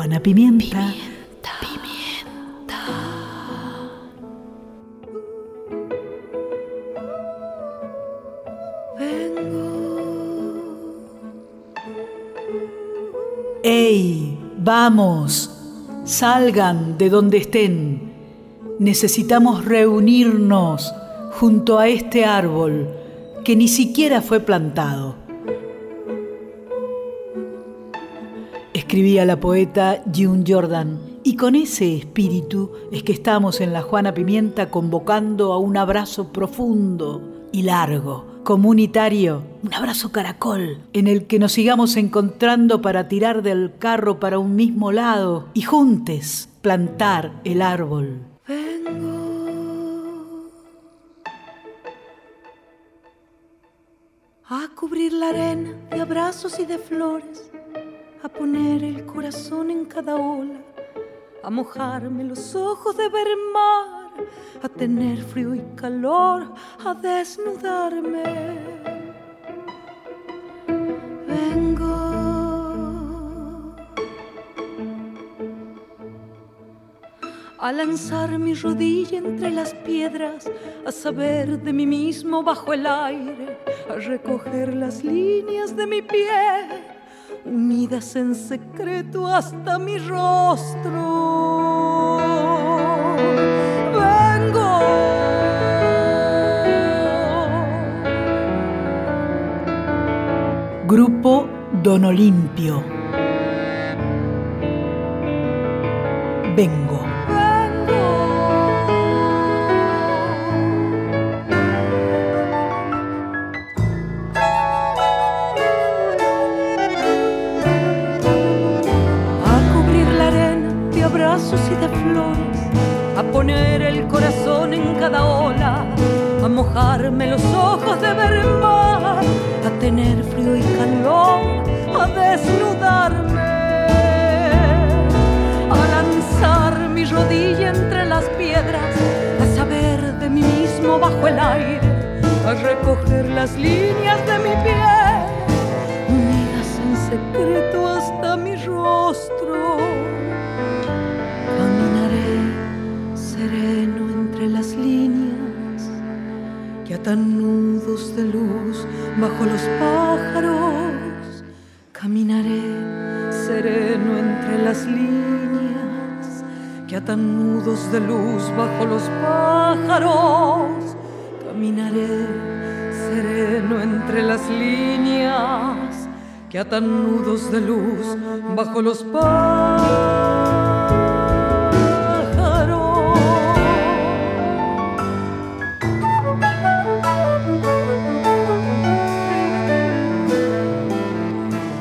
Juana Pimienta. ¡Ey! ¡Vamos! Salgan de donde estén. Necesitamos reunirnos junto a este árbol que ni siquiera fue plantado. Escribía la poeta June Jordan, y con ese espíritu es que estamos en la Juana Pimienta convocando a un abrazo profundo y largo comunitario, un abrazo caracol, en el que nos sigamos encontrando para tirar del carro para un mismo lado y juntes plantar el árbol. Vengo a cubrir la arena de abrazos y de flores, a poner el corazón en cada ola, a mojarme los ojos de ver mar a tener frío y calor, a desnudarme. Vengo a lanzar mi rodilla entre las piedras, a saber de mí mismo bajo el aire, a recoger las líneas de mi pie, unidas en secreto hasta mi rostro. Grupo Don Olimpio. Vengo. Abrazos y de flores, a poner el corazón en cada ola, a mojarme los ojos de ver mar tener frío y calor, a desnudarme, a lanzar mi rodilla entre las piedras, a saber de mí mismo bajo el aire, a recoger las líneas de mi piel, unidas en secreto hasta mi rostro. Entre las líneas que atan nudos de luz bajo los pájaros caminaré sereno entre las líneas que atan nudos de luz bajo los pájaros. Caminaré sereno entre las líneas que atan nudos de luz bajo los pájaros.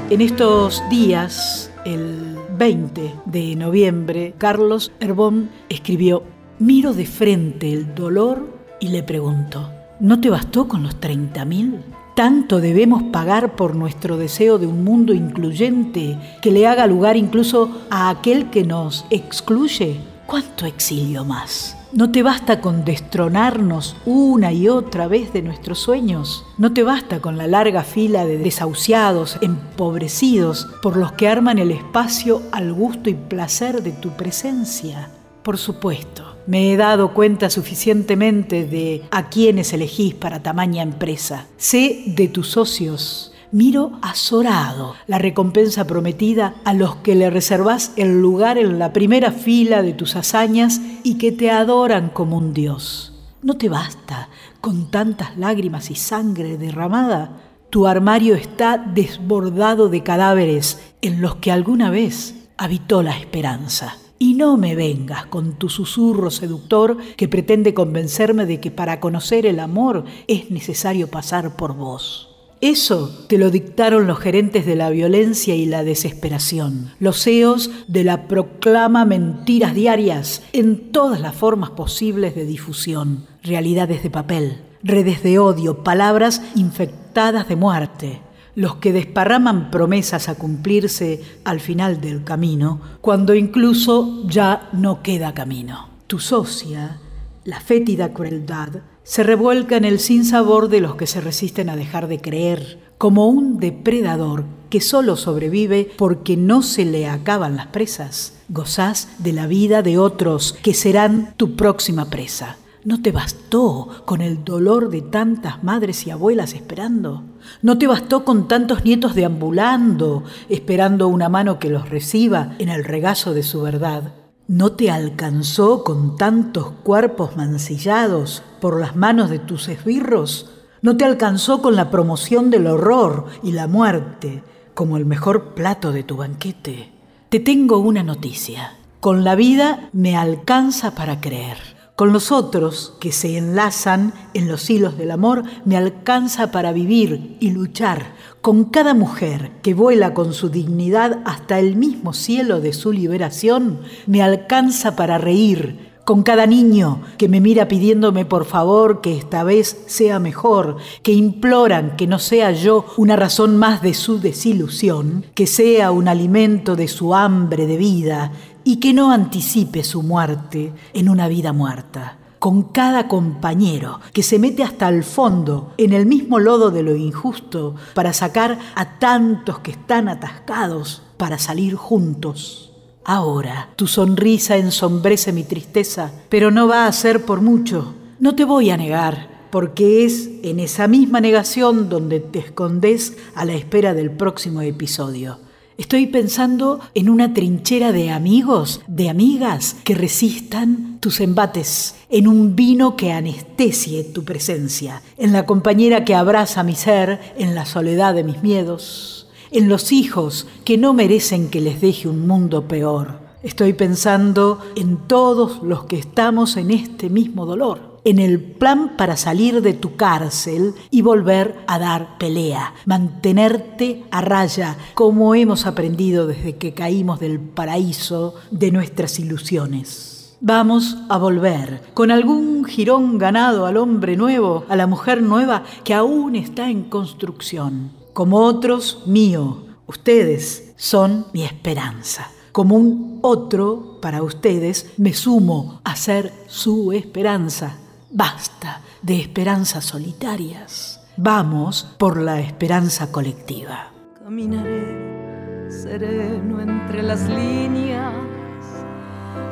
En estos días, el 20 de noviembre, Carlos Herbón escribió, miro de frente el dolor y le pregunto, ¿no te bastó con los 30 mil? ¿Tanto debemos pagar por nuestro deseo de un mundo incluyente que le haga lugar incluso a aquel que nos excluye? ¿Cuánto exilio más? ¿No te basta con destronarnos una y otra vez de nuestros sueños? ¿No te basta con la larga fila de desahuciados, empobrecidos, por los que arman el espacio al gusto y placer de tu presencia? Por supuesto, me he dado cuenta suficientemente de a quienes elegís para tamaña empresa. Sé de tus socios, Miro azorado la recompensa prometida a los que le reservás el lugar en la primera fila de tus hazañas y que te adoran como un dios. ¿No te basta con tantas lágrimas y sangre derramada? Tu armario está desbordado de cadáveres en los que alguna vez habitó la esperanza. Y no me vengas con tu susurro seductor que pretende convencerme de que para conocer el amor es necesario pasar por vos. Eso te lo dictaron los gerentes de la violencia y la desesperación, los CEOs de la proclama mentiras diarias en todas las formas posibles de difusión, realidades de papel, redes de odio, palabras infectadas de muerte, los que desparraman promesas a cumplirse al final del camino, cuando incluso ya no queda camino. Tu socia, la fétida crueldad, se revuelca en el sinsabor de los que se resisten a dejar de creer, como un depredador que solo sobrevive porque no se le acaban las presas. Gozás de la vida de otros que serán tu próxima presa. ¿No te bastó con el dolor de tantas madres y abuelas esperando? ¿No te bastó con tantos nietos deambulando, esperando una mano que los reciba en el regazo de su verdad? ¿No te alcanzó con tantos cuerpos mancillados por las manos de tus esbirros? ¿No te alcanzó con la promoción del horror y la muerte como el mejor plato de tu banquete? Te tengo una noticia. Con la vida me alcanza para creer. Con los otros que se enlazan en los hilos del amor me alcanza para vivir y luchar. Con cada mujer que vuela con su dignidad hasta el mismo cielo de su liberación me alcanza para reír. Con cada niño que me mira pidiéndome por favor que esta vez sea mejor, que imploran que no sea yo una razón más de su desilusión, que sea un alimento de su hambre de vida, y que no anticipe su muerte en una vida muerta. Con cada compañero que se mete hasta el fondo en el mismo lodo de lo injusto para sacar a tantos que están atascados para salir juntos. Ahora tu sonrisa ensombrece mi tristeza, pero no va a ser por mucho. No te voy a negar, porque es en esa misma negación donde te escondes a la espera del próximo episodio. Estoy pensando en una trinchera de amigos, de amigas que resistan tus embates, en un vino que anestesie tu presencia, en la compañera que abraza mi ser en la soledad de mis miedos, en los hijos que no merecen que les deje un mundo peor. Estoy pensando en todos los que estamos en este mismo dolor en el plan para salir de tu cárcel y volver a dar pelea, mantenerte a raya, como hemos aprendido desde que caímos del paraíso de nuestras ilusiones. Vamos a volver con algún jirón ganado al hombre nuevo, a la mujer nueva que aún está en construcción. Como otros, mío, ustedes son mi esperanza como un otro para ustedes, me sumo a ser su esperanza. Basta de esperanzas solitarias. Vamos por la esperanza colectiva. Caminaré sereno entre las líneas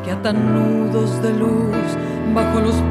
que atan nudos de luz bajo los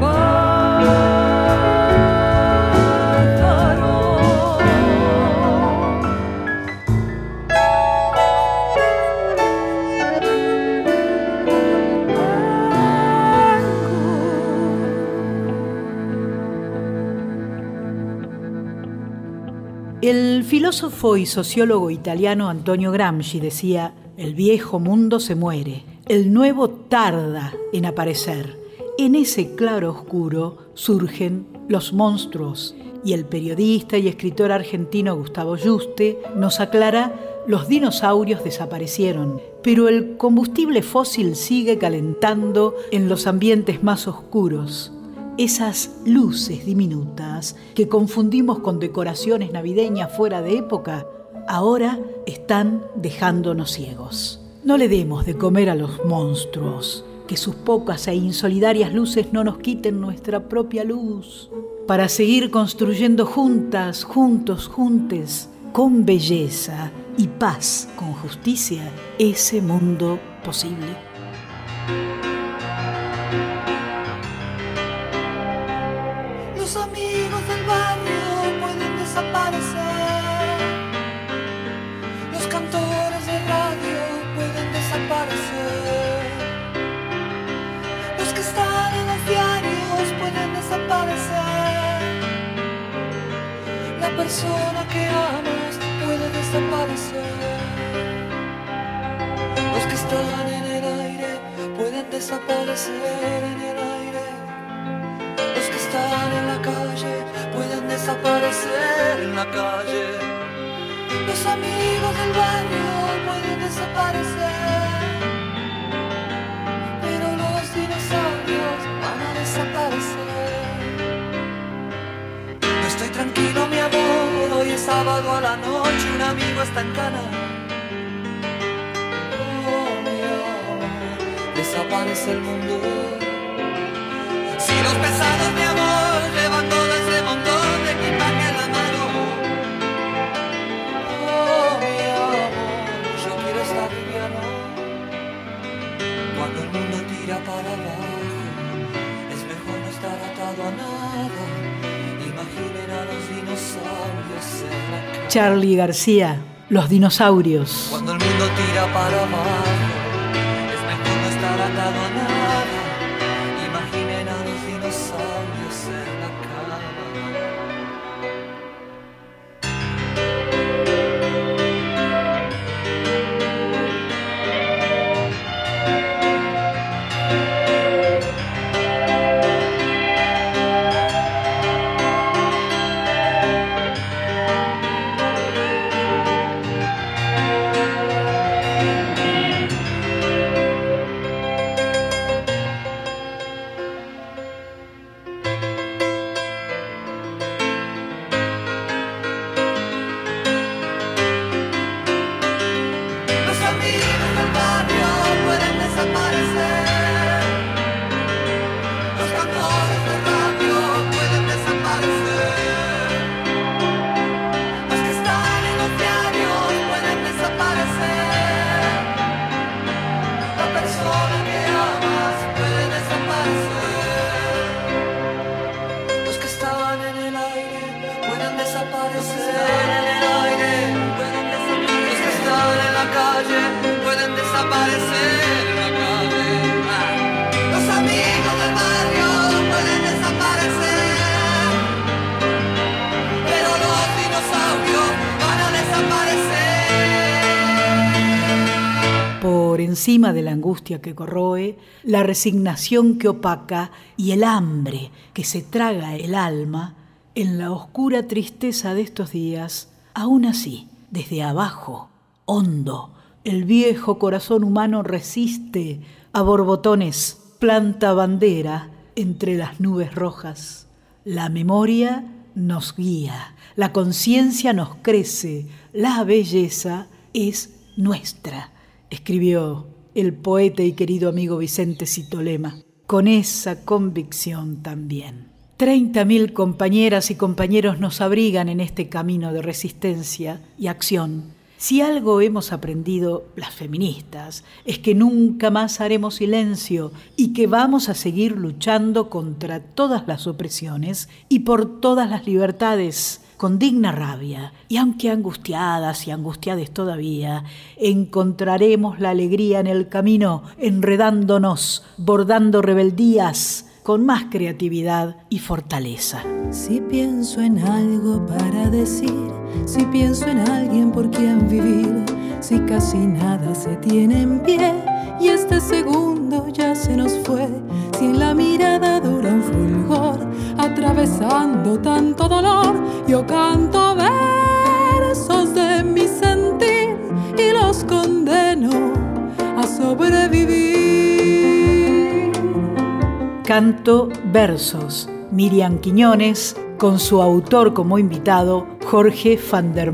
El filósofo y sociólogo italiano Antonio Gramsci decía, el viejo mundo se muere, el nuevo tarda en aparecer. En ese claro oscuro surgen los monstruos y el periodista y escritor argentino Gustavo Juste nos aclara los dinosaurios desaparecieron, pero el combustible fósil sigue calentando en los ambientes más oscuros esas luces diminutas que confundimos con decoraciones navideñas fuera de época, ahora están dejándonos ciegos. No le demos de comer a los monstruos, que sus pocas e insolidarias luces no nos quiten nuestra propia luz, para seguir construyendo juntas, juntos, juntes, con belleza y paz, con justicia, ese mundo posible. Persona que amas puede desaparecer. Los que están en el aire pueden desaparecer en el aire. Los que están en la calle pueden desaparecer en la calle. Los amigos del barrio pueden desaparecer. Sábado a la noche un amigo está en cana. Oh, mi amor, desaparece el mundo. Si los pesados, mi amor, levantó de ese montón Charlie García, Los dinosaurios. Cuando el mundo tira para abajo. Encima de la angustia que corroe, la resignación que opaca y el hambre que se traga el alma, en la oscura tristeza de estos días, aún así, desde abajo, hondo, el viejo corazón humano resiste a borbotones, planta bandera entre las nubes rojas. La memoria nos guía, la conciencia nos crece, la belleza es nuestra, escribió el poeta y querido amigo Vicente Citolema, con esa convicción también. Treinta mil compañeras y compañeros nos abrigan en este camino de resistencia y acción. Si algo hemos aprendido las feministas es que nunca más haremos silencio y que vamos a seguir luchando contra todas las opresiones y por todas las libertades con digna rabia. Y aunque angustiadas y angustiades todavía, encontraremos la alegría en el camino, enredándonos, bordando rebeldías con más creatividad y fortaleza. Si pienso en algo para decir, si pienso en alguien por quien vivir, si casi nada se tiene en pie y este segundo ya se nos fue, si en la mirada dura un fulgor, atravesando tanto dolor, yo canto versos de mi sentir y los condeno a sobrevivir. Canto Versos, Miriam Quiñones, con su autor como invitado, Jorge van der.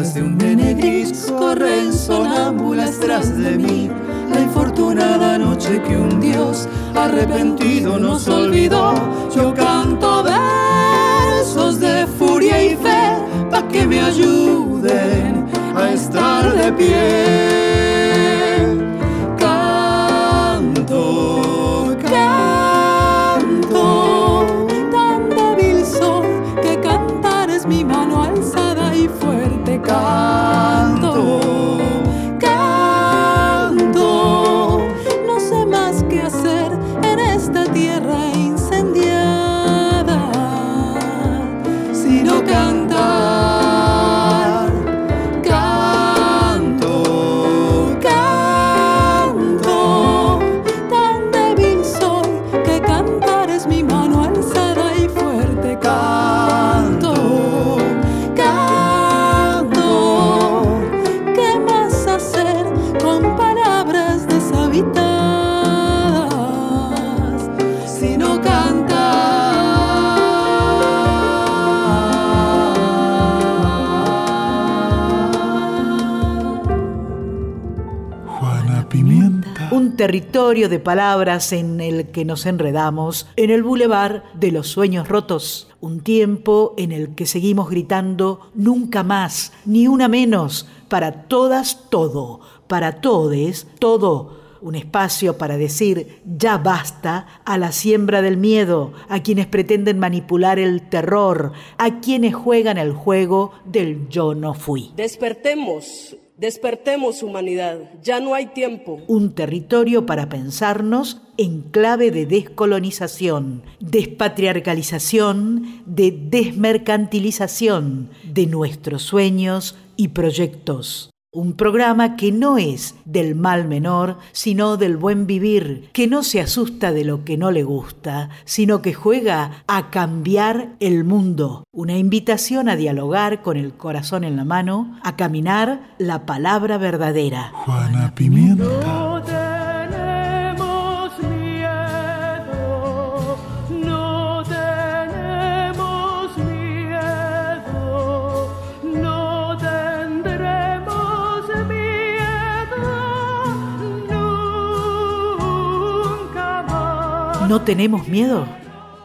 de un nene gris corren sonámbulas tras de mí. La infortunada noche que un Dios arrepentido nos olvidó, yo canto versos de furia y fe pa' que me ayuden a estar de pie. De palabras en el que nos enredamos, en el bulevar de los sueños rotos, un tiempo en el que seguimos gritando nunca más, ni una menos, para todas todo, para todes todo, un espacio para decir ya basta a la siembra del miedo, a quienes pretenden manipular el terror, a quienes juegan el juego del yo no fui. Despertemos Despertemos humanidad, ya no hay tiempo. Un territorio para pensarnos en clave de descolonización, despatriarcalización, de desmercantilización de nuestros sueños y proyectos. Un programa que no es del mal menor, sino del buen vivir, que no se asusta de lo que no le gusta, sino que juega a cambiar el mundo. Una invitación a dialogar con el corazón en la mano, a caminar la palabra verdadera. Juana Pimienta. ¿No tenemos miedo?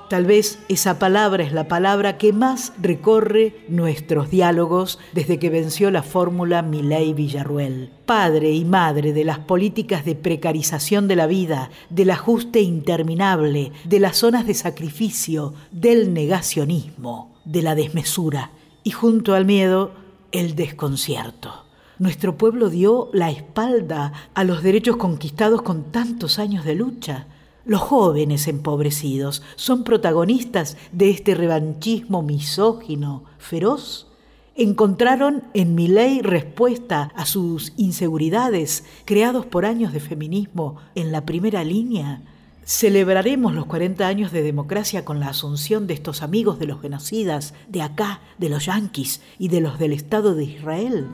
Tal vez esa palabra es la palabra que más recorre nuestros diálogos desde que venció la fórmula Milei Villarruel. Padre y madre de las políticas de precarización de la vida, del ajuste interminable, de las zonas de sacrificio, del negacionismo, de la desmesura y junto al miedo, el desconcierto. Nuestro pueblo dio la espalda a los derechos conquistados con tantos años de lucha los jóvenes empobrecidos son protagonistas de este revanchismo misógino, feroz. Encontraron en mi ley respuesta a sus inseguridades creados por años de feminismo en la primera línea. Celebraremos los 40 años de democracia con la asunción de estos amigos de los genocidas, de acá, de los yanquis y de los del Estado de Israel.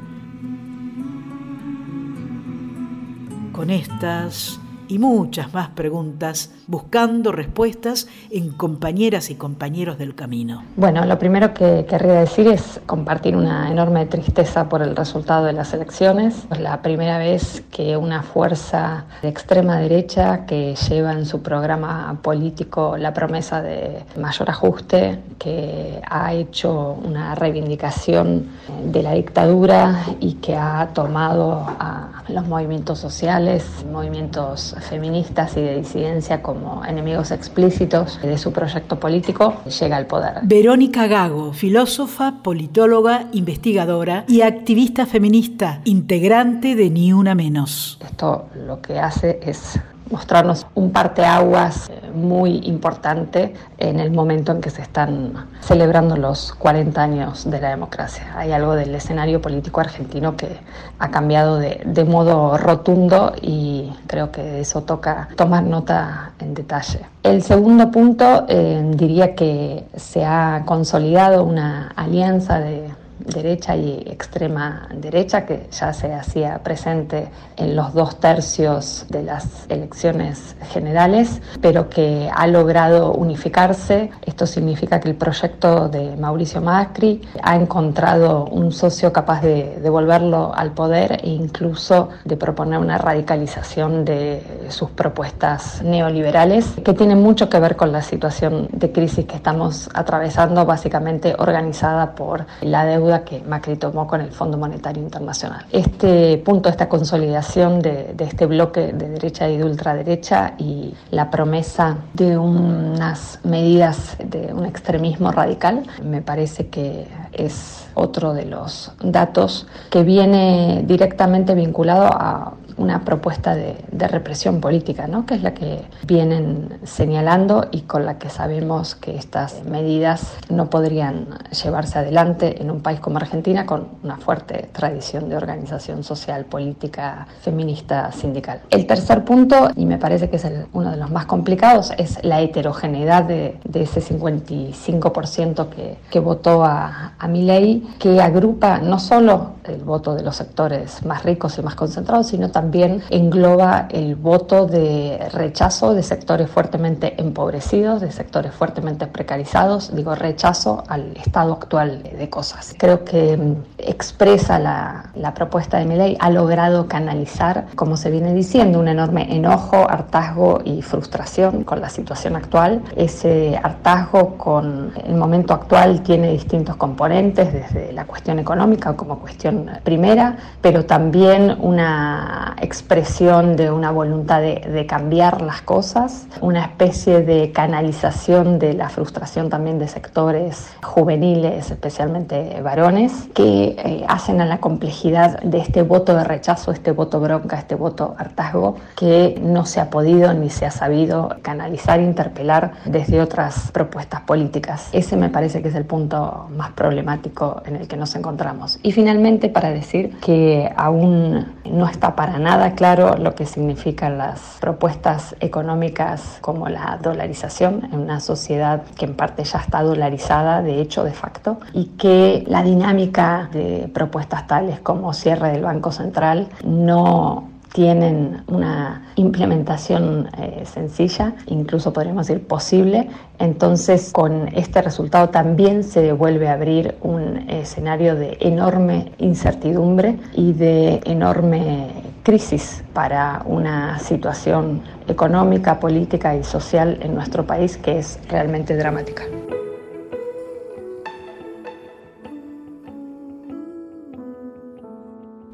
Con estas y muchas más preguntas, buscando respuestas en compañeras y compañeros del camino. Bueno, lo primero que querría decir es compartir una enorme tristeza por el resultado de las elecciones. Es la primera vez que una fuerza de extrema derecha que lleva en su programa político la promesa de mayor ajuste, que ha hecho una reivindicación de la dictadura y que ha tomado a los movimientos sociales, movimientos feministas y de disidencia como enemigos explícitos de su proyecto político, llega al poder. Verónica Gago, filósofa, politóloga, investigadora y activista feminista, integrante de Ni Una Menos. Esto lo que hace es mostrarnos un parteaguas eh, muy importante en el momento en que se están celebrando los 40 años de la democracia. Hay algo del escenario político argentino que ha cambiado de, de modo rotundo y creo que eso toca tomar nota en detalle. El segundo punto eh, diría que se ha consolidado una alianza de derecha y extrema derecha, que ya se hacía presente en los dos tercios de las elecciones generales, pero que ha logrado unificarse. Esto significa que el proyecto de Mauricio Macri ha encontrado un socio capaz de devolverlo al poder e incluso de proponer una radicalización de sus propuestas neoliberales, que tienen mucho que ver con la situación de crisis que estamos atravesando, básicamente organizada por la deuda que Macri tomó con el Fondo Monetario Internacional. Este punto, esta consolidación de, este bloque de derecha y de ultraderecha y la promesa de unas medidas de un extremismo radical, me parece que es otro de los datos que viene directamente vinculado a una propuesta de, represión política, ¿no? que es la que vienen señalando y con la que sabemos que estas medidas no podrían llevarse adelante en un país como Argentina con una fuerte tradición de organización social, política, feminista, sindical. El tercer punto, y me parece que es uno de los más complicados, es la heterogeneidad de, ese 55% que, que votó a, a mi ley, que agrupa no solo el voto de los sectores más ricos y más concentrados, sino también engloba el voto de rechazo de sectores fuertemente empobrecidos, de sectores fuertemente precarizados, digo rechazo al estado actual de cosas. Creo que mm, expresa la, la propuesta de mi ley, ha logrado canalizar, como se viene diciendo, un enorme enojo, hartazgo y frustración con la situación actual. Ese hartazgo con el momento actual tiene distintos componentes, desde la cuestión económica como cuestión primera, pero también una expresión de una voluntad de, cambiar las cosas, una especie de canalización de la frustración también de sectores juveniles, especialmente varones, que eh, hacen a la complejidad de este voto de rechazo, este voto bronca, este voto hartazgo, que no se ha podido ni se ha sabido canalizar, interpelar desde otras propuestas políticas. Ese me parece que es el punto más problemático en el que nos encontramos. Y finalmente, para decir que aún no está para nada claro lo que significan las propuestas económicas como la dolarización en una sociedad que en parte ya está dolarizada, de hecho, de facto, y que la dinámica de propuestas tales como cierre del Banco Central no tienen una implementación eh, sencilla, incluso podríamos decir posible. Entonces, con este resultado también se vuelve a abrir un escenario de enorme incertidumbre y de enorme crisis para una situación económica, política y social en nuestro país que es realmente dramática.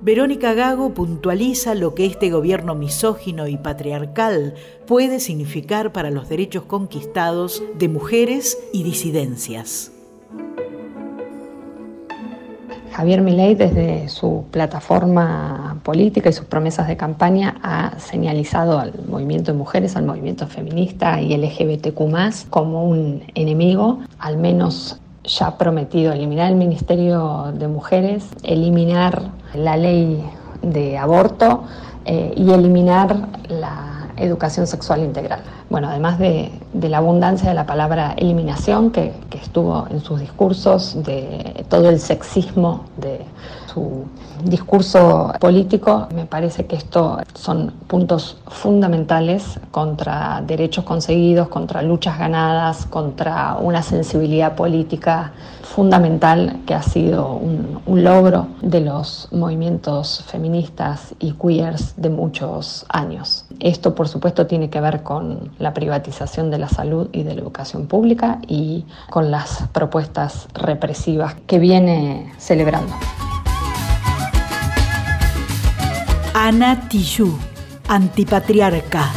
Verónica Gago puntualiza lo que este gobierno misógino y patriarcal puede significar para los derechos conquistados de mujeres y disidencias. Javier Milei desde su plataforma política y sus promesas de campaña ha señalizado al movimiento de mujeres, al movimiento feminista y LGBTQ como un enemigo, al menos ya ha prometido eliminar el Ministerio de Mujeres, eliminar la ley de aborto eh, y eliminar la educación sexual integral. Bueno, además de, la abundancia de la palabra eliminación que, que, estuvo en sus discursos, de todo el sexismo de su discurso político, me parece que estos son puntos fundamentales contra derechos conseguidos, contra luchas ganadas, contra una sensibilidad política fundamental que ha sido un, un logro de los movimientos feministas y queers de muchos años. Esto, por supuesto, tiene que ver con la privatización de la salud y de la educación pública y con las propuestas represivas que viene celebrando. Ana Tijoux, antipatriarca.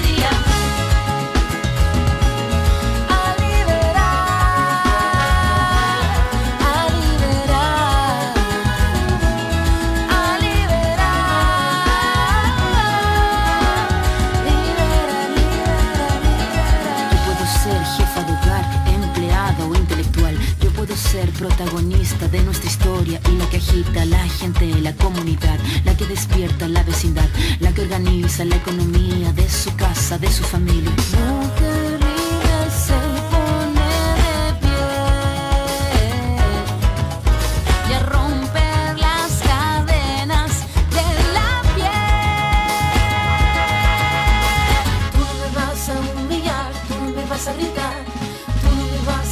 Protagonista de nuestra historia y la que agita la gente, la comunidad, la que despierta la vecindad, la que organiza la economía de su casa, de su familia.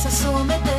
a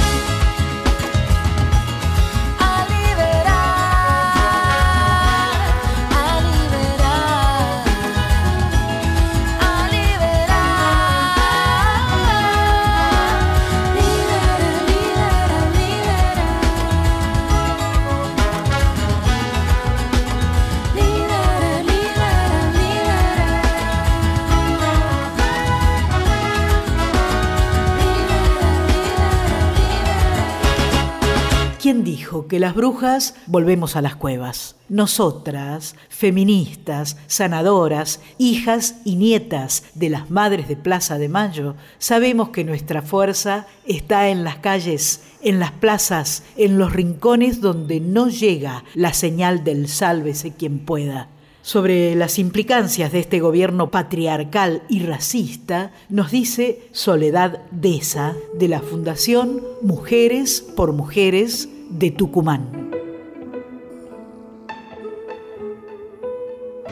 Dijo que las brujas volvemos a las cuevas? Nosotras, feministas, sanadoras, hijas y nietas de las madres de Plaza de Mayo, sabemos que nuestra fuerza está en las calles, en las plazas, en los rincones donde no llega la señal del sálvese quien pueda. Sobre las implicancias de este gobierno patriarcal y racista, nos dice Soledad Deza, de la Fundación Mujeres por Mujeres de Tucumán.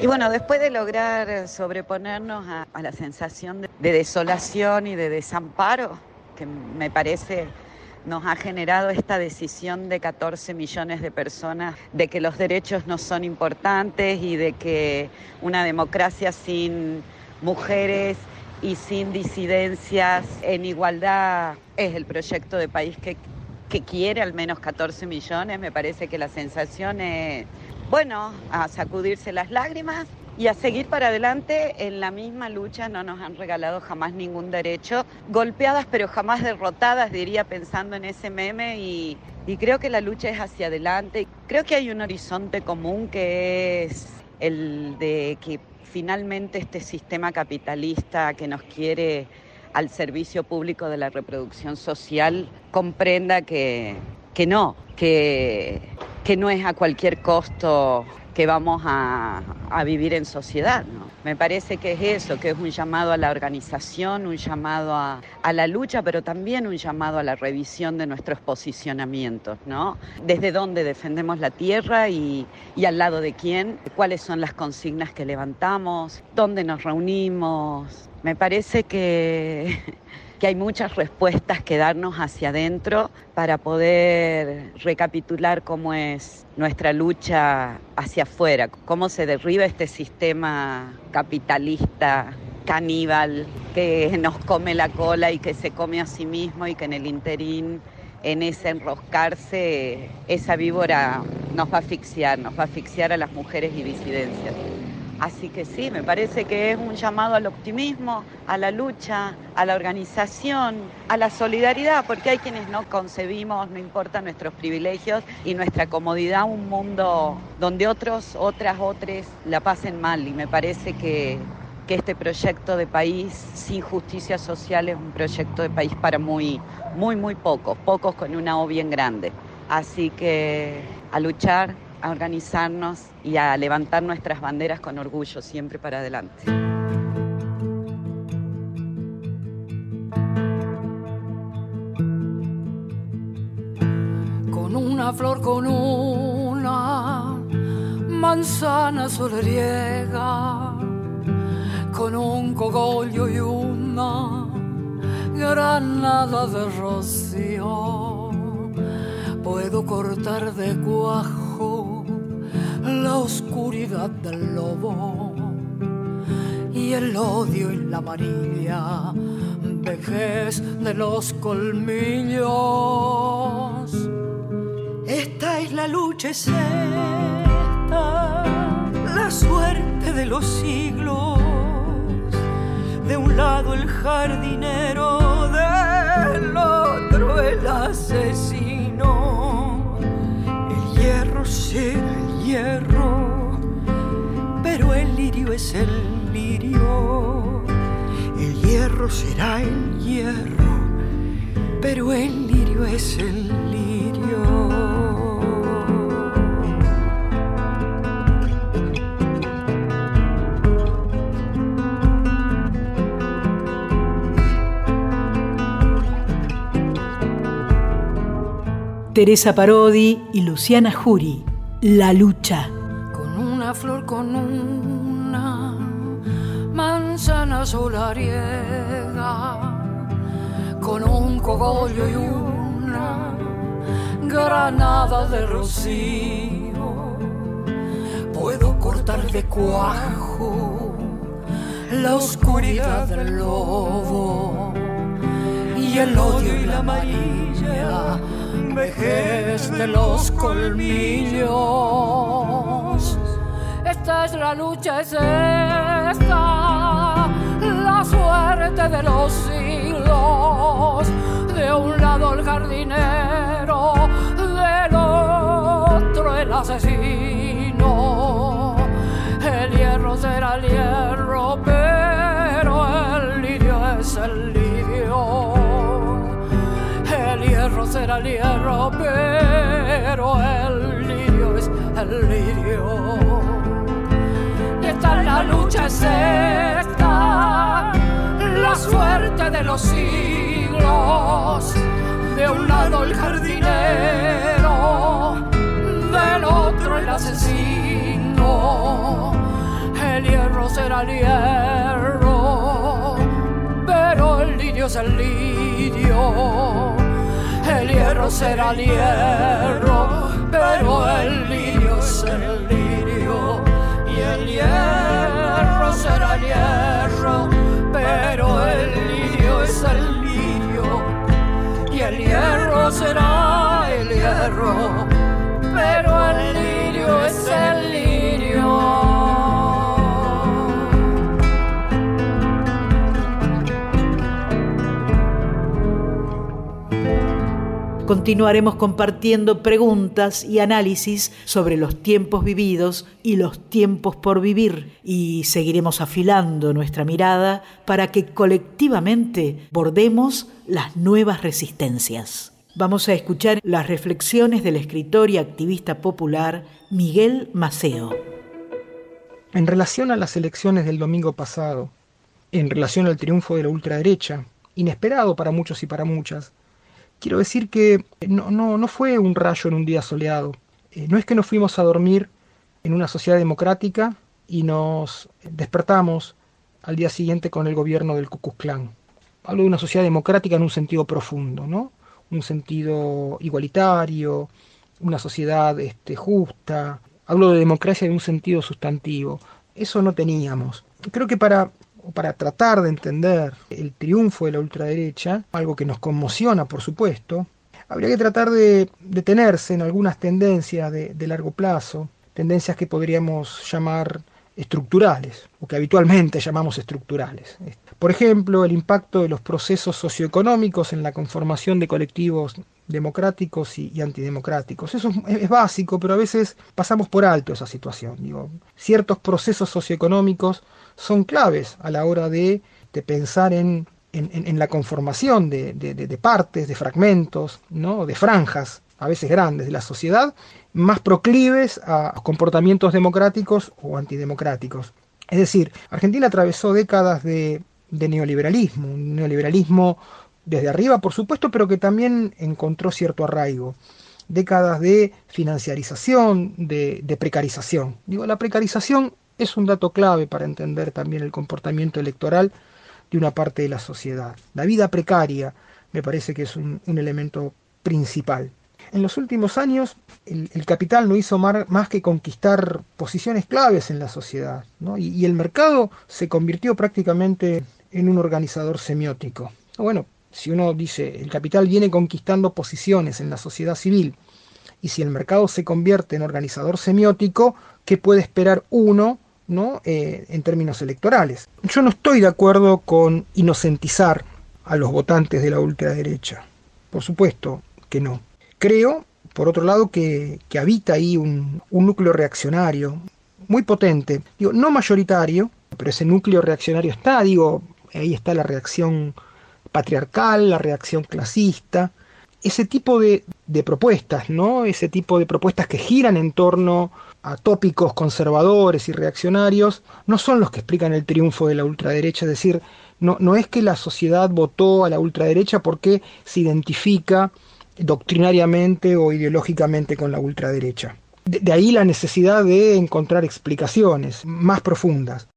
Y bueno, después de lograr sobreponernos a, la sensación de, de, desolación y de desamparo, que me parece nos ha generado esta decisión de 14 millones de personas de que los derechos no son importantes y de que una democracia sin mujeres y sin disidencias en igualdad es el proyecto de país que que quiere al menos 14 millones, me parece que la sensación es, bueno, a sacudirse las lágrimas y a seguir para adelante en la misma lucha. No nos han regalado jamás ningún derecho. Golpeadas pero jamás derrotadas, diría pensando en ese meme y, creo que la lucha es hacia adelante. Creo que hay un horizonte común que es el de que finalmente este sistema capitalista que nos quiere al servicio público de la reproducción social comprenda que, que no, que, que no es a cualquier costo que vamos a, vivir en sociedad. Me parece que es eso, que es un llamado a la organización, un llamado a, la lucha, pero también un llamado a la revisión de nuestros posicionamientos, ¿no? Desde dónde defendemos la tierra y, y al lado de quién, cuáles son las consignas que levantamos, dónde nos reunimos. Me parece que que hay muchas respuestas que darnos hacia adentro para poder recapitular cómo es nuestra lucha hacia afuera, cómo se derriba este sistema capitalista caníbal que nos come la cola y que se come a sí mismo y que en el interín en ese enroscarse, esa víbora nos va a asfixiar, nos va a asfixiar a las mujeres y disidencias. Así que sí, me parece que es un llamado al optimismo, a la lucha, a la organización, a la solidaridad, porque hay quienes no concebimos, no importa nuestros privilegios y nuestra comodidad, un mundo donde otros, otras, otras la pasen mal. Y me parece que, que este proyecto de país sin justicia social es un proyecto de país para muy, muy, muy pocos, pocos con una O bien grande. Así que a luchar, a organizarnos y a levantar nuestras banderas con orgullo, siempre para adelante. Con una flor, con una manzana solariega, con un cogollo y una granada de rocío, puedo cortar de cuajo la oscuridad del lobo y el odio y la amarilla vejez de los colmillos. Esta es la lucha, es la suerte de los siglos. De un lado el jardinero, del otro el asesino. El hierro será el hierro, es el lirio. El hierro será el hierro, pero el lirio es el lirio. Teresa Parodi y Luciana Jury. La lucha. Con una flor, con una manzana solariega, con un cogollo y una granada de rocío, puedo cortar de cuajo la oscuridad del lobo y el odio y la amarilla vejez de los colmillos. Esta es la lucha, es esta, la suerte de los siglos. De un lado el jardinero, del otro el asesino. El hierro será el hierro, pero el lirio es el lirio hierro será el hierro, pero el lirio es el lirio. Y esta la lucha, es esta, la suerte de los siglos. De un lado el jardinero, del otro el asesino. El hierro será el hierro, pero el lirio es el lirio el hierro será el hierro, pero el lirio es el lirio. Y el hierro será el hierro, pero el lirio es el lirio. Y el hierro será el hierro, pero el Continuaremos compartiendo preguntas y análisis sobre los tiempos vividos y los tiempos por vivir y seguiremos afilando nuestra mirada para que colectivamente bordemos las nuevas resistencias. Vamos a escuchar las reflexiones del escritor y activista popular Miguel Maceo. En relación a las elecciones del domingo pasado, en relación al triunfo de la ultraderecha, inesperado para muchos y para muchas, quiero decir que no, no, no fue un rayo en un día soleado. Eh, no es que nos fuimos a dormir en una sociedad democrática y nos despertamos al día siguiente con el gobierno del Ku Klux. Hablo de una sociedad democrática en un sentido profundo, ¿no? Un sentido igualitario, una sociedad este, justa. Hablo de democracia en un sentido sustantivo. Eso no teníamos. Creo que para para tratar de entender el triunfo de la ultraderecha, algo que nos conmociona por supuesto, habría que tratar de detenerse en algunas tendencias de, de largo plazo, tendencias que podríamos llamar estructurales, o que habitualmente llamamos estructurales. Por ejemplo, el impacto de los procesos socioeconómicos en la conformación de colectivos democráticos y, antidemocráticos. Eso es, es, básico, pero a veces pasamos por alto esa situación. Digo, ciertos procesos socioeconómicos son claves a la hora de, pensar en, la conformación de, partes, de fragmentos, ¿no? de franjas, a veces grandes, de la sociedad, más proclives a comportamientos democráticos o antidemocráticos. Es decir, Argentina atravesó décadas de, neoliberalismo, un neoliberalismo desde arriba, por supuesto, pero que también encontró cierto arraigo. Décadas de financiarización, de, de precarización. Digo, la precarización es un dato clave para entender también el comportamiento electoral de una parte de la sociedad. La vida precaria me parece que es un, elemento principal. En los últimos años, el, capital no hizo más que conquistar posiciones claves en la sociedad, y, el mercado se convirtió prácticamente en un organizador semiótico. Bueno, si uno dice el capital viene conquistando posiciones en la sociedad civil, y si el mercado se convierte en organizador semiótico, ¿qué puede esperar uno ¿no? Eh, en términos electorales. Yo no estoy de acuerdo con inocentizar a los votantes de la ultraderecha. Por supuesto que no. Creo, por otro lado, que, habita ahí un, un, núcleo reaccionario muy potente. Digo, no mayoritario, pero ese núcleo reaccionario está, digo, ahí está la reacción patriarcal, la reacción clasista, ese tipo de, de, propuestas, ¿no? Ese tipo de propuestas que giran en torno tópicos conservadores y reaccionarios, no son los que explican el triunfo de la ultraderecha, es decir, no, no es que la sociedad votó a la ultraderecha porque se identifica doctrinariamente o ideológicamente con la ultraderecha. De, ahí la necesidad de encontrar explicaciones más profundas.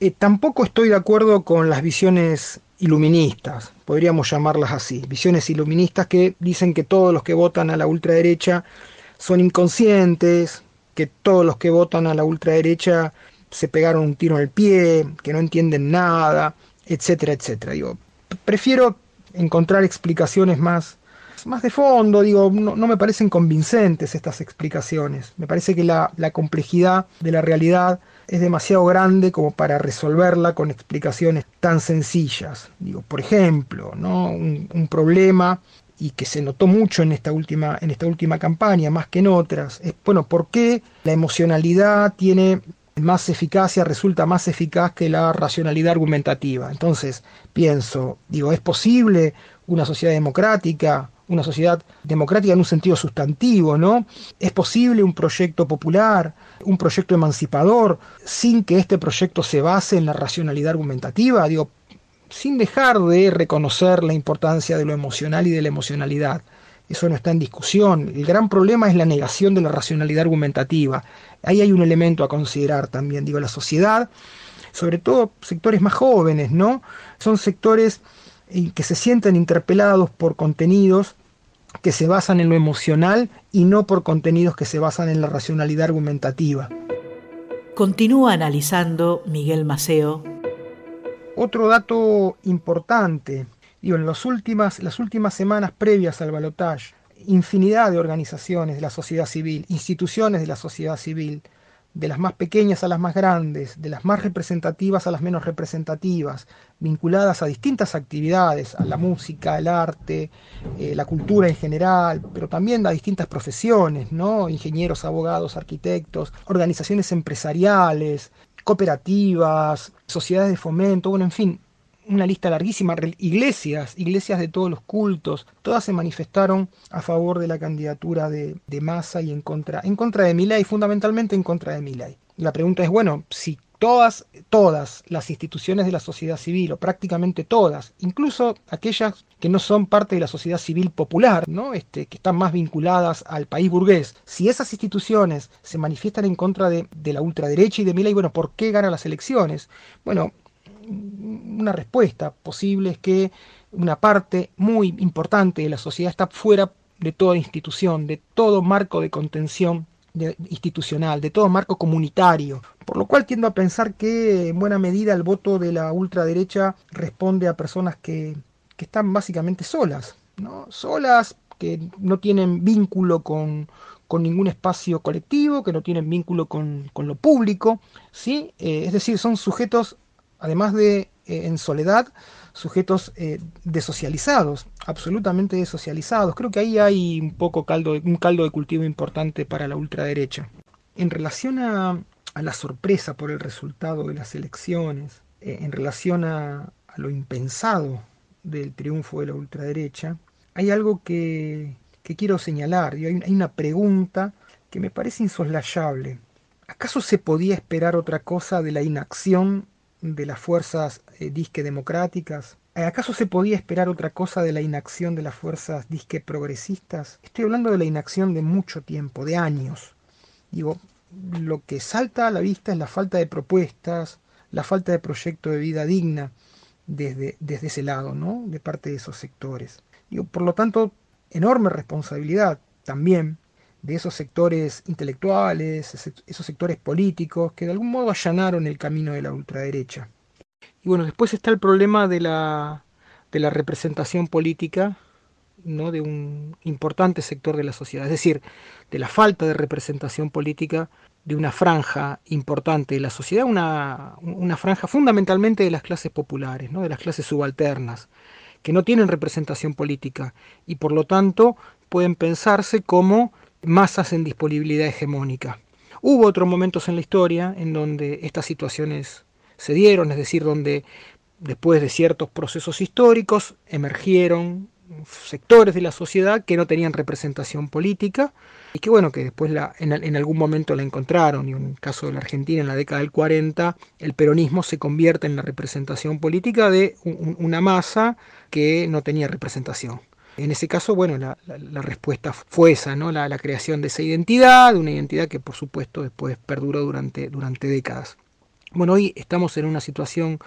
Eh, tampoco estoy de acuerdo con las visiones iluministas, podríamos llamarlas así, visiones iluministas que dicen que todos los que votan a la ultraderecha son inconscientes, que todos los que votan a la ultraderecha se pegaron un tiro en el pie, que no entienden nada, etcétera, etcétera. Digo, prefiero encontrar explicaciones más, más de fondo, digo, no, me parecen convincentes estas explicaciones. Me parece que la, la complejidad de la realidad es demasiado grande como para resolverla con explicaciones tan sencillas. Digo, por ejemplo, ¿no? un, problema y que se notó mucho en esta última, en esta última campaña, más que en otras, es bueno, ¿por qué la emocionalidad tiene más eficacia, resulta más eficaz que la racionalidad argumentativa? Entonces, pienso, digo, ¿es posible una sociedad democrática una sociedad democrática en un sentido sustantivo, ¿no? Es posible un proyecto popular, un proyecto emancipador, sin que este proyecto se base en la racionalidad argumentativa, digo, sin dejar de reconocer la importancia de lo emocional y de la emocionalidad. Eso no está en discusión. El gran problema es la negación de la racionalidad argumentativa. Ahí hay un elemento a considerar también. Digo, la sociedad, sobre todo sectores más jóvenes, ¿no? Son sectores que se sienten interpelados por contenidos que se basan en lo emocional y no por contenidos que se basan en la racionalidad argumentativa. Continúa analizando Miguel Maceo. Otro dato importante, digo, en las últimas, las últimas semanas previas al balotaje, infinidad de organizaciones de la sociedad civil, instituciones de la sociedad civil, de las más pequeñas a las más grandes, de las más representativas a las menos representativas, vinculadas a distintas actividades, a la música, el arte, eh, la cultura en general, pero también a distintas profesiones, ¿no? Ingenieros, abogados, arquitectos, organizaciones empresariales, cooperativas, sociedades de fomento, bueno, en fin, una lista larguísima, iglesias, iglesias de todos los cultos, todas se manifestaron a favor de la candidatura de, de Massa y en contra, en contra de Milei, fundamentalmente en contra de Milei. La pregunta es, bueno, si todas, todas las instituciones de la sociedad civil, o prácticamente todas, incluso aquellas que no son parte de la sociedad civil popular, ¿no? Este, que están más vinculadas al país burgués, si esas instituciones se manifiestan en contra de, de la ultraderecha y de Milei, bueno, ¿por qué gana las elecciones? Bueno, una respuesta posible es que una parte muy importante de la sociedad está fuera de toda institución, de todo marco de contención institucional, de todo marco comunitario. Por lo cual tiendo a pensar que en buena medida el voto de la ultraderecha responde a personas que, están básicamente solas, ¿no? solas, que no tienen vínculo con, ningún espacio colectivo, que no tienen vínculo con, lo público, ¿sí? Eh, es decir, son sujetos además de eh, en soledad, sujetos eh, desocializados, absolutamente desocializados. Creo que ahí hay un poco caldo, un caldo de cultivo importante para la ultraderecha. En relación a, la sorpresa por el resultado de las elecciones, eh, en relación a, lo impensado del triunfo de la ultraderecha, hay algo que, quiero señalar, hay, hay una pregunta que me parece insoslayable. ¿Acaso se podía esperar otra cosa de la inacción de las fuerzas eh, disque democráticas? ¿Acaso se podía esperar otra cosa de la inacción de las fuerzas disque progresistas? Estoy hablando de la inacción de mucho tiempo, de años. Digo, lo que salta a la vista es la falta de propuestas, la falta de proyecto de vida digna desde, desde ese lado, ¿no? De parte de esos sectores. Digo, por lo tanto, enorme responsabilidad también de esos sectores intelectuales, esos sectores políticos que de algún modo allanaron el camino de la ultraderecha. Y bueno, después está el problema de la, de la representación política ¿no? de un importante sector de la sociedad, es decir, de la falta de representación política de una franja importante de la sociedad, una, una franja fundamentalmente de las clases populares, ¿no? de las clases subalternas, que no tienen representación política y por lo tanto pueden pensarse como masas en disponibilidad hegemónica. Hubo otros momentos en la historia en donde estas situaciones se dieron, es decir, donde después de ciertos procesos históricos emergieron sectores de la sociedad que no tenían representación política y que bueno, que después la, en, algún momento la encontraron, y en el caso de la Argentina en la década del 40, el peronismo se convierte en la representación política de una masa que no tenía representación. En ese caso, bueno, la, respuesta fue esa, ¿no? La, creación de esa identidad, de una identidad que por supuesto después perduró durante, durante décadas. Bueno, hoy estamos en una situación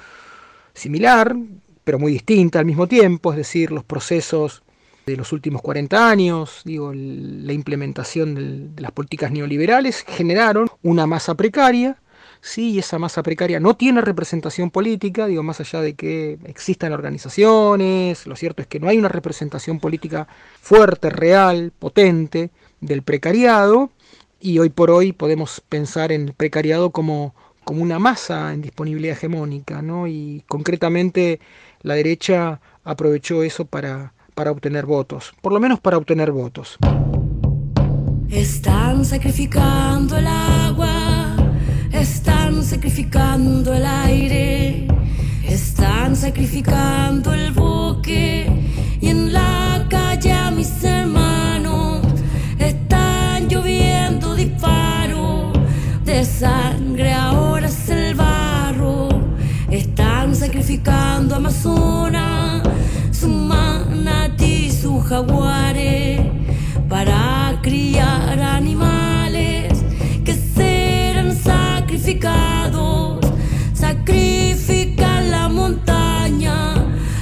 similar, pero muy distinta al mismo tiempo, es decir, los procesos de los últimos 40 años, digo, la implementación de las políticas neoliberales generaron una masa precaria, sí, esa masa precaria no tiene representación política, digo, más allá de que existan organizaciones, lo cierto es que no hay una representación política fuerte, real, potente del precariado, y hoy por hoy podemos pensar en el precariado como, como una masa en disponibilidad hegemónica, ¿no? Y concretamente la derecha aprovechó eso para para obtener votos, por lo menos para obtener votos. Están sacrificando el agua, están sacrificando el aire, están sacrificando el buque. Y en la calle mis hermanos están lloviendo disparos. De sangre, ahora es el barro, están sacrificando Amazonas, su jaguares para criar animales sacrificados. Sacrifican la montaña,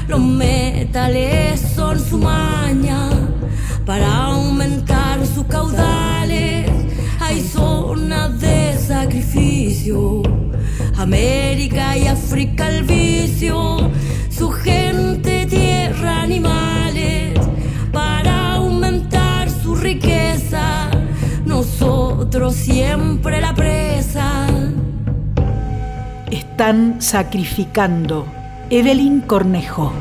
los metales son su maña para aumentar sus caudales. Hay zonas de sacrificio. América y África el vicio, su gente, tierra, animales riqueza, nosotros siempre la presa. Están sacrificando. Evelyn Cornejo.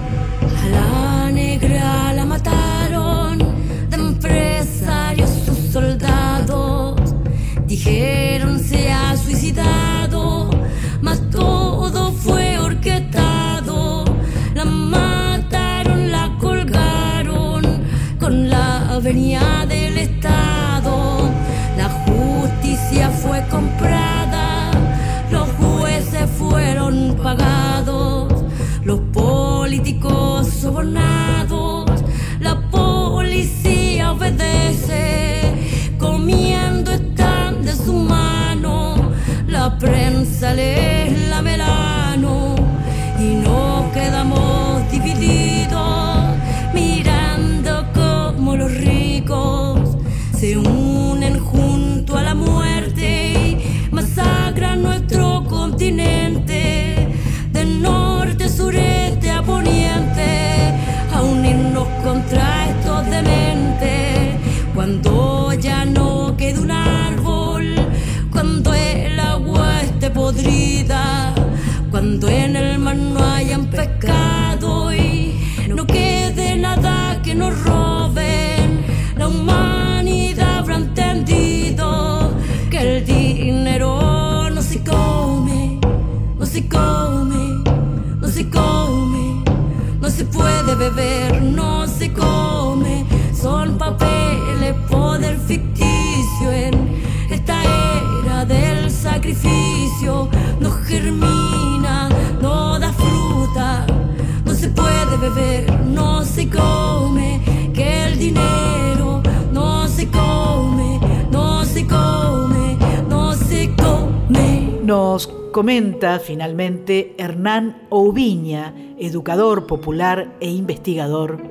Comenta finalmente Hernán Oubiña, educador popular e investigador.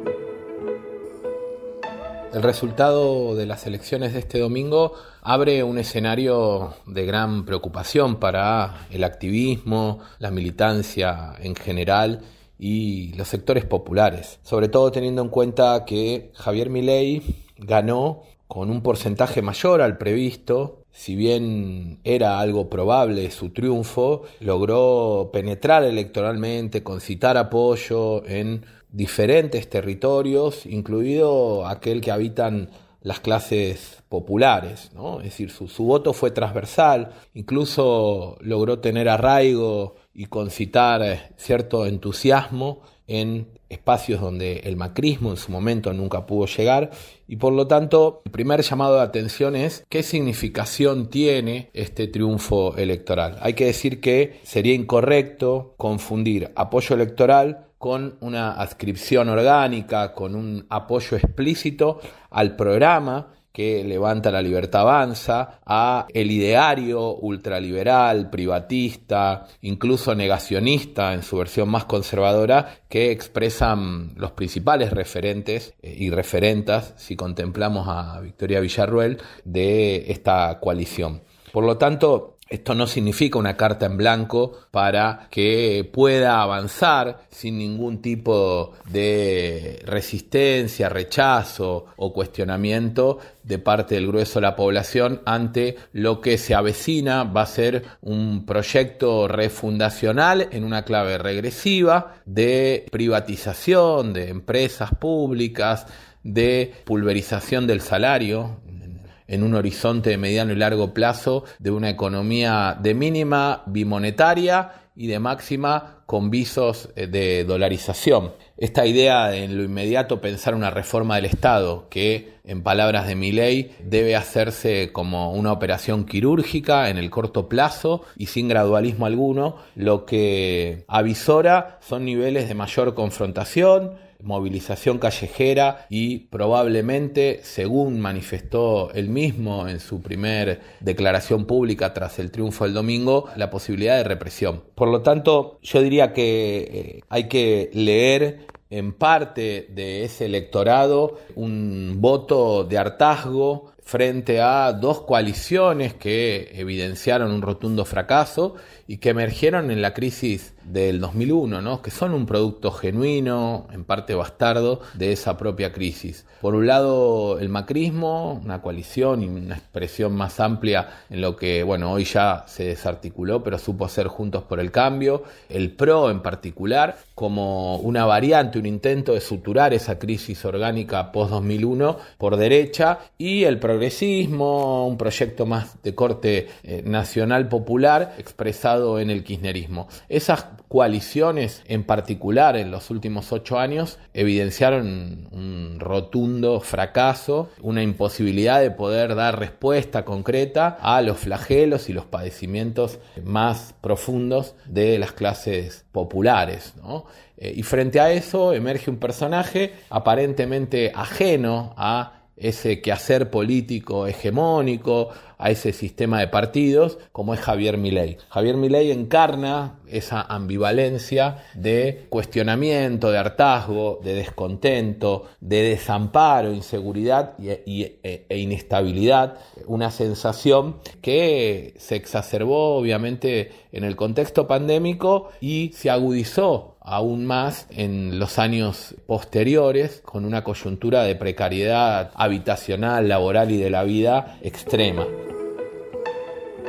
El resultado de las elecciones de este domingo abre un escenario de gran preocupación para el activismo, la militancia en general y los sectores populares, sobre todo teniendo en cuenta que Javier Milei ganó con un porcentaje mayor al previsto si bien era algo probable su triunfo, logró penetrar electoralmente, concitar apoyo en diferentes territorios, incluido aquel que habitan las clases populares, ¿no? es decir, su, su, voto fue transversal, incluso logró tener arraigo y concitar eh, cierto entusiasmo en espacios donde el macrismo en su momento nunca pudo llegar y por lo tanto el primer llamado de atención es qué significación tiene este triunfo electoral. Hay que decir que sería incorrecto confundir apoyo electoral con una adscripción orgánica, con un apoyo explícito al programa que levanta la libertad avanza, a el ideario ultraliberal, privatista, incluso negacionista en su versión más conservadora, que expresan los principales referentes eh, y referentas, si contemplamos a Victoria Villarruel, de esta coalición. Por lo tanto, esto no significa una carta en blanco para que pueda avanzar sin ningún tipo de resistencia, rechazo o cuestionamiento de parte del grueso de la población ante lo que se avecina. Va a ser un proyecto refundacional en una clave regresiva de privatización de empresas públicas, de pulverización del salario, en un horizonte de mediano y largo plazo de una economía de mínima bimonetaria y de máxima con visos eh, de dolarización. Esta idea de en lo inmediato pensar una reforma del Estado que, en palabras de Milley, debe hacerse como una operación quirúrgica en el corto plazo y sin gradualismo alguno, lo que avisora son niveles de mayor confrontación, movilización callejera y probablemente, según manifestó él mismo en su primer declaración pública tras el triunfo del domingo, la posibilidad de represión. Por lo tanto, yo diría que eh, hay que leer en parte de ese electorado un voto de hartazgo frente a dos coaliciones que evidenciaron un rotundo fracaso y que emergieron en la crisis del 2001, ¿no? que son un producto genuino, en parte bastardo, de esa propia crisis. Por un lado, el macrismo, una coalición y una expresión más amplia en lo que, bueno, hoy ya se desarticuló, pero supo ser Juntos por el Cambio, el PRO en particular, como una variante, un intento de suturar esa crisis orgánica post-2001 por derecha, y el progresismo, un proyecto más de corte eh, nacional popular expresado en el kirchnerismo. Esas coaliciones en particular en los últimos ocho años evidenciaron un rotundo fracaso, una imposibilidad de poder dar respuesta concreta a los flagelos y los padecimientos más profundos de las clases populares. Eh, y frente a eso emerge un personaje aparentemente ajeno a ese quehacer político hegemónico, a ese sistema de partidos, como es Javier Milei. Javier Milei encarna esa ambivalencia de cuestionamiento, de hartazgo, de descontento, de desamparo, inseguridad e, e, inestabilidad, una sensación que se exacerbó obviamente en el contexto pandémico y se agudizó aún más en los años posteriores con una coyuntura de precariedad habitacional, laboral y de la vida extrema.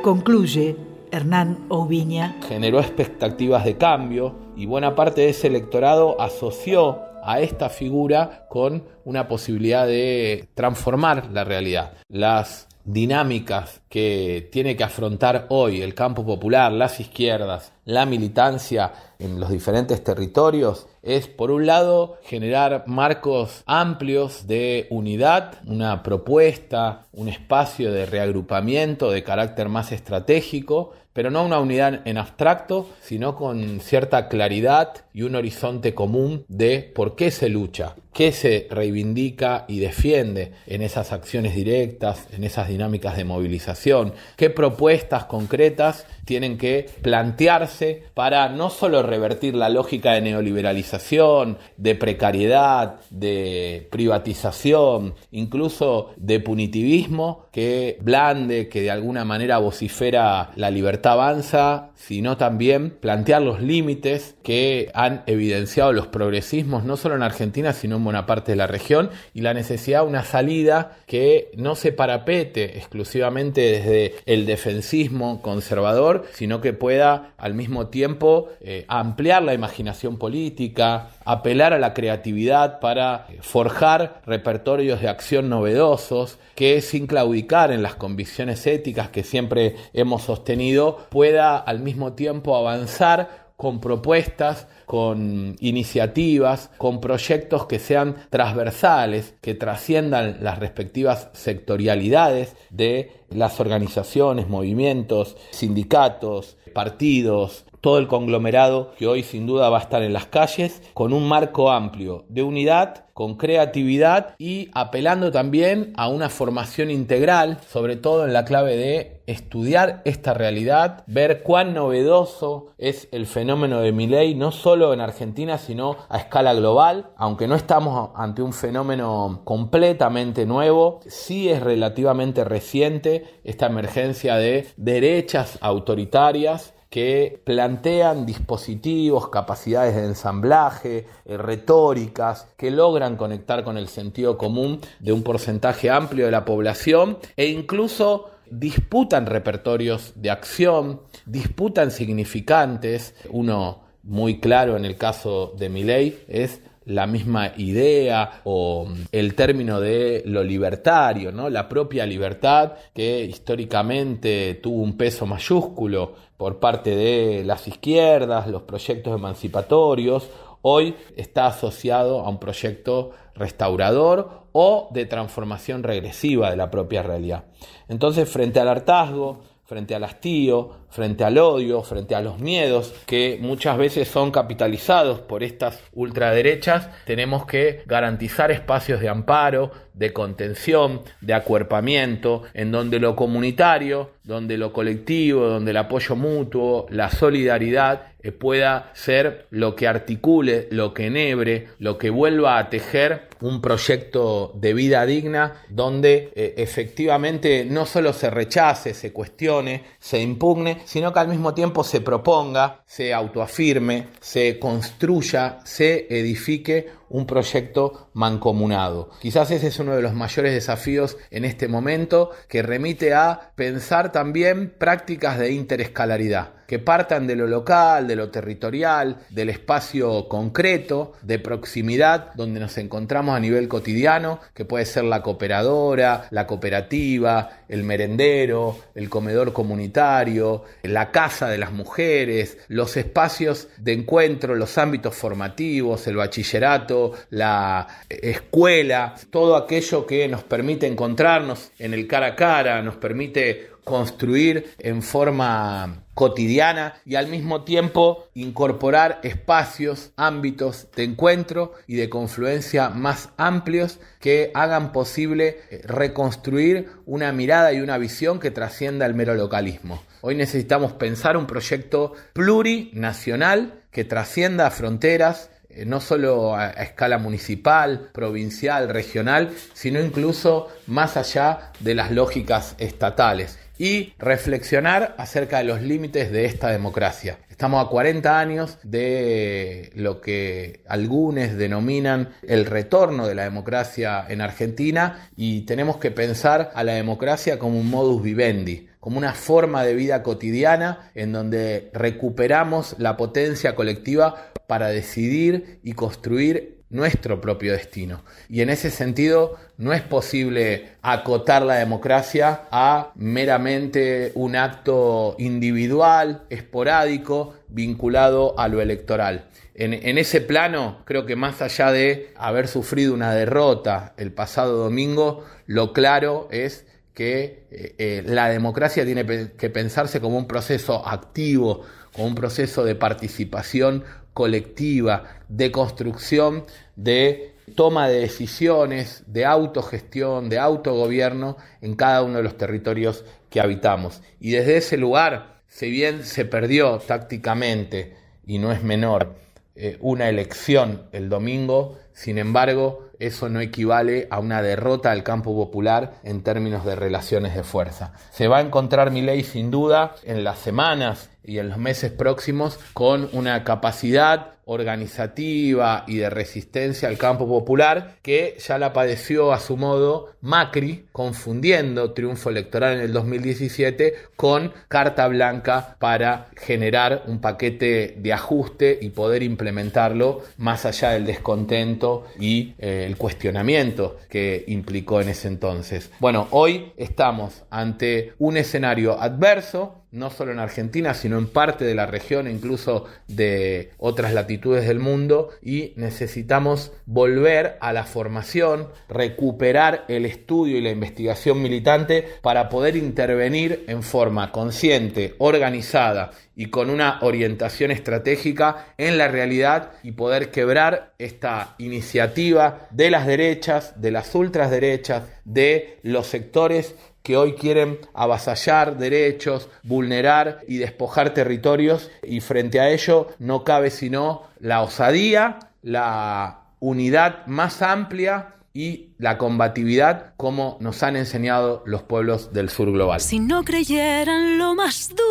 Concluye Hernán Oviña. Generó expectativas de cambio y buena parte de ese electorado asoció a esta figura con una posibilidad de transformar la realidad. Las dinámicas que tiene que afrontar hoy el campo popular, las izquierdas, la militancia en los diferentes territorios es, por un lado, generar marcos amplios de unidad, una propuesta, un espacio de reagrupamiento de carácter más estratégico, pero no una unidad en abstracto, sino con cierta claridad y un horizonte común de por qué se lucha, qué se reivindica y defiende en esas acciones directas, en esas dinámicas de movilización, qué propuestas concretas tienen que plantearse para no solo revertir la lógica de neoliberalización, de precariedad, de privatización, incluso de punitivismo que blande, que de alguna manera vocifera la libertad avanza, sino también plantear los límites que han evidenciado los progresismos, no solo en Argentina, sino en buena parte de la región y la necesidad de una salida que no se parapete exclusivamente desde el defensismo conservador, sino que pueda al mismo tiempo eh, ampliar la imaginación política, apelar a la creatividad para forjar repertorios de acción novedosos que sin claudicar en las convicciones éticas que siempre hemos sostenido pueda al mismo tiempo avanzar con propuestas, con iniciativas, con proyectos que sean transversales, que trasciendan las respectivas sectorialidades de las organizaciones, movimientos, sindicatos, partidos, todo el conglomerado que hoy sin duda va a estar en las calles, con un marco amplio de unidad, con creatividad y apelando también a una formación integral, sobre todo en la clave de estudiar esta realidad, ver cuán novedoso es el fenómeno de Miley, no solo en Argentina, sino a escala global, aunque no estamos ante un fenómeno completamente nuevo, sí es relativamente reciente esta emergencia de derechas autoritarias que plantean dispositivos, capacidades de ensamblaje, eh, retóricas, que logran conectar con el sentido común de un porcentaje amplio de la población e incluso disputan repertorios de acción, disputan significantes. Uno muy claro en el caso de Milley es la misma idea o el término de lo libertario, ¿no? la propia libertad que históricamente tuvo un peso mayúsculo por parte de las izquierdas, los proyectos emancipatorios, hoy está asociado a un proyecto restaurador o de transformación regresiva de la propia realidad. Entonces, frente al hartazgo, frente al hastío, frente al odio, frente a los miedos que muchas veces son capitalizados por estas ultraderechas, tenemos que garantizar espacios de amparo, de contención, de acuerpamiento, en donde lo comunitario, donde lo colectivo, donde el apoyo mutuo, la solidaridad eh, pueda ser lo que articule, lo que enhebre, lo que vuelva a tejer un proyecto de vida digna donde eh, efectivamente no solo se rechace, se cuestione, se impugne, sino que al mismo tiempo se proponga, se autoafirme, se construya, se edifique un proyecto mancomunado. Quizás ese es uno de los mayores desafíos en este momento que remite a pensar también prácticas de interescalaridad que partan de lo local, de lo territorial, del espacio concreto, de proximidad, donde nos encontramos a nivel cotidiano, que puede ser la cooperadora, la cooperativa, el merendero, el comedor comunitario, la casa de las mujeres, los espacios de encuentro, los ámbitos formativos, el bachillerato, la escuela, todo aquello que nos permite encontrarnos en el cara a cara, nos permite construir en forma cotidiana y al mismo tiempo incorporar espacios, ámbitos de encuentro y de confluencia más amplios que hagan posible eh, reconstruir una mirada y una visión que trascienda el mero localismo. Hoy necesitamos pensar un proyecto plurinacional que trascienda fronteras, eh, no solo a, escala municipal, provincial, regional, sino incluso más allá de las lógicas estatales y reflexionar acerca de los límites de esta democracia. Estamos a 40 años de lo que algunos denominan el retorno de la democracia en Argentina y tenemos que pensar a la democracia como un modus vivendi, como una forma de vida cotidiana en donde recuperamos la potencia colectiva para decidir y construir nuestro propio destino. Y en ese sentido no es posible acotar la democracia a meramente un acto individual, esporádico, vinculado a lo electoral. En, ese plano, creo que más allá de haber sufrido una derrota el pasado domingo, lo claro es que eh, eh, la democracia tiene que pensarse como un proceso activo, como un proceso de participación colectiva, de construcción, de toma de decisiones, de autogestión, de autogobierno en cada uno de los territorios que habitamos. Y desde ese lugar, si bien se perdió tácticamente, y no es menor, eh, una elección el domingo, sin embargo, eso no equivale a una derrota del campo popular en términos de relaciones de fuerza. Se va a encontrar mi ley sin duda en las semanas y en los meses próximos con una capacidad organizativa y de resistencia al campo popular que ya la padeció a su modo Macri, confundiendo triunfo electoral en el 2017 con carta blanca para generar un paquete de ajuste y poder implementarlo más allá del descontento y eh, el cuestionamiento que implicó en ese entonces. Bueno, hoy estamos ante un escenario adverso, no solo en Argentina, sino en parte de la región, incluso de otras latitudes del mundo, y necesitamos volver a la formación, recuperar el estudio y la investigación militante para poder intervenir en forma consciente, organizada y con una orientación estratégica en la realidad y poder quebrar esta iniciativa de las derechas, de las ultraderechas, de los sectores que hoy quieren avasallar derechos, vulnerar y despojar territorios y frente a ello no cabe sino la osadía, la unidad más amplia y la combatividad como nos han enseñado los pueblos del sur global. Si no creyeran lo más duro,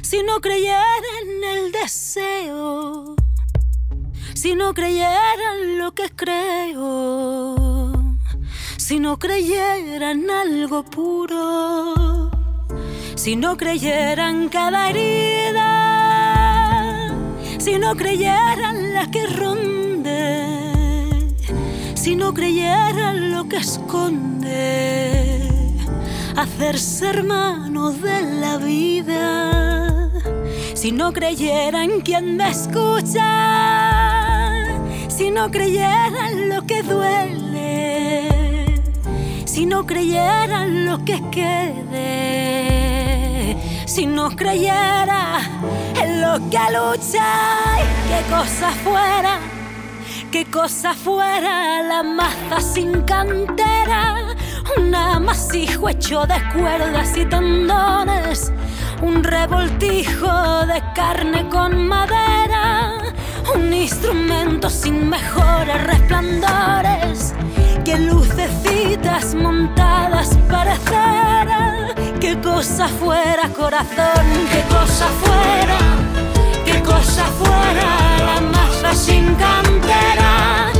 si no creyeran el deseo, si no creyeran lo que creo si no creyeran algo puro, si no creyeran cada herida, si no creyeran la que ronde, si no creyeran lo que esconde, hacerse hermanos de la vida, si no creyeran quien me escucha, si no creyeran lo que duele si no creyeran lo que quede, si no creyera en lo que lucha, qué cosa fuera, qué cosa fuera la maza sin cantera, un amasijo hecho de cuerdas y tendones, un revoltijo de carne con madera, un instrumento sin mejores resplandores que lucecitas montadas parecerá, qué cosa fuera corazón, qué cosa fuera, qué cosa fuera la masa sin cantera,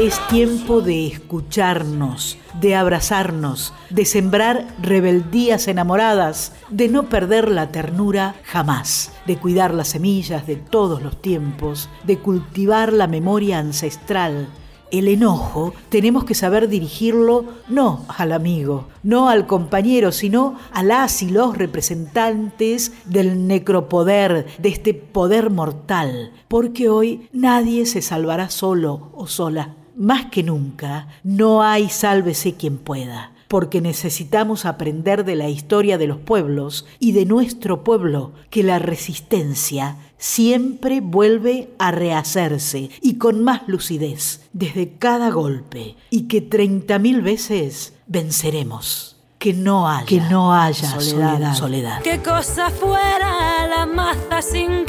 Es tiempo de escucharnos, de abrazarnos, de sembrar rebeldías enamoradas, de no perder la ternura jamás, de cuidar las semillas de todos los tiempos, de cultivar la memoria ancestral. El enojo tenemos que saber dirigirlo no al amigo, no al compañero, sino a las y los representantes del necropoder, de este poder mortal, porque hoy nadie se salvará solo o sola. Más que nunca, no hay sálvese quien pueda, porque necesitamos aprender de la historia de los pueblos y de nuestro pueblo que la resistencia siempre vuelve a rehacerse y con más lucidez desde cada golpe y que treinta mil veces venceremos. Que no haya, que no haya soledad, soledad. ¿Qué cosa fuera la maza sin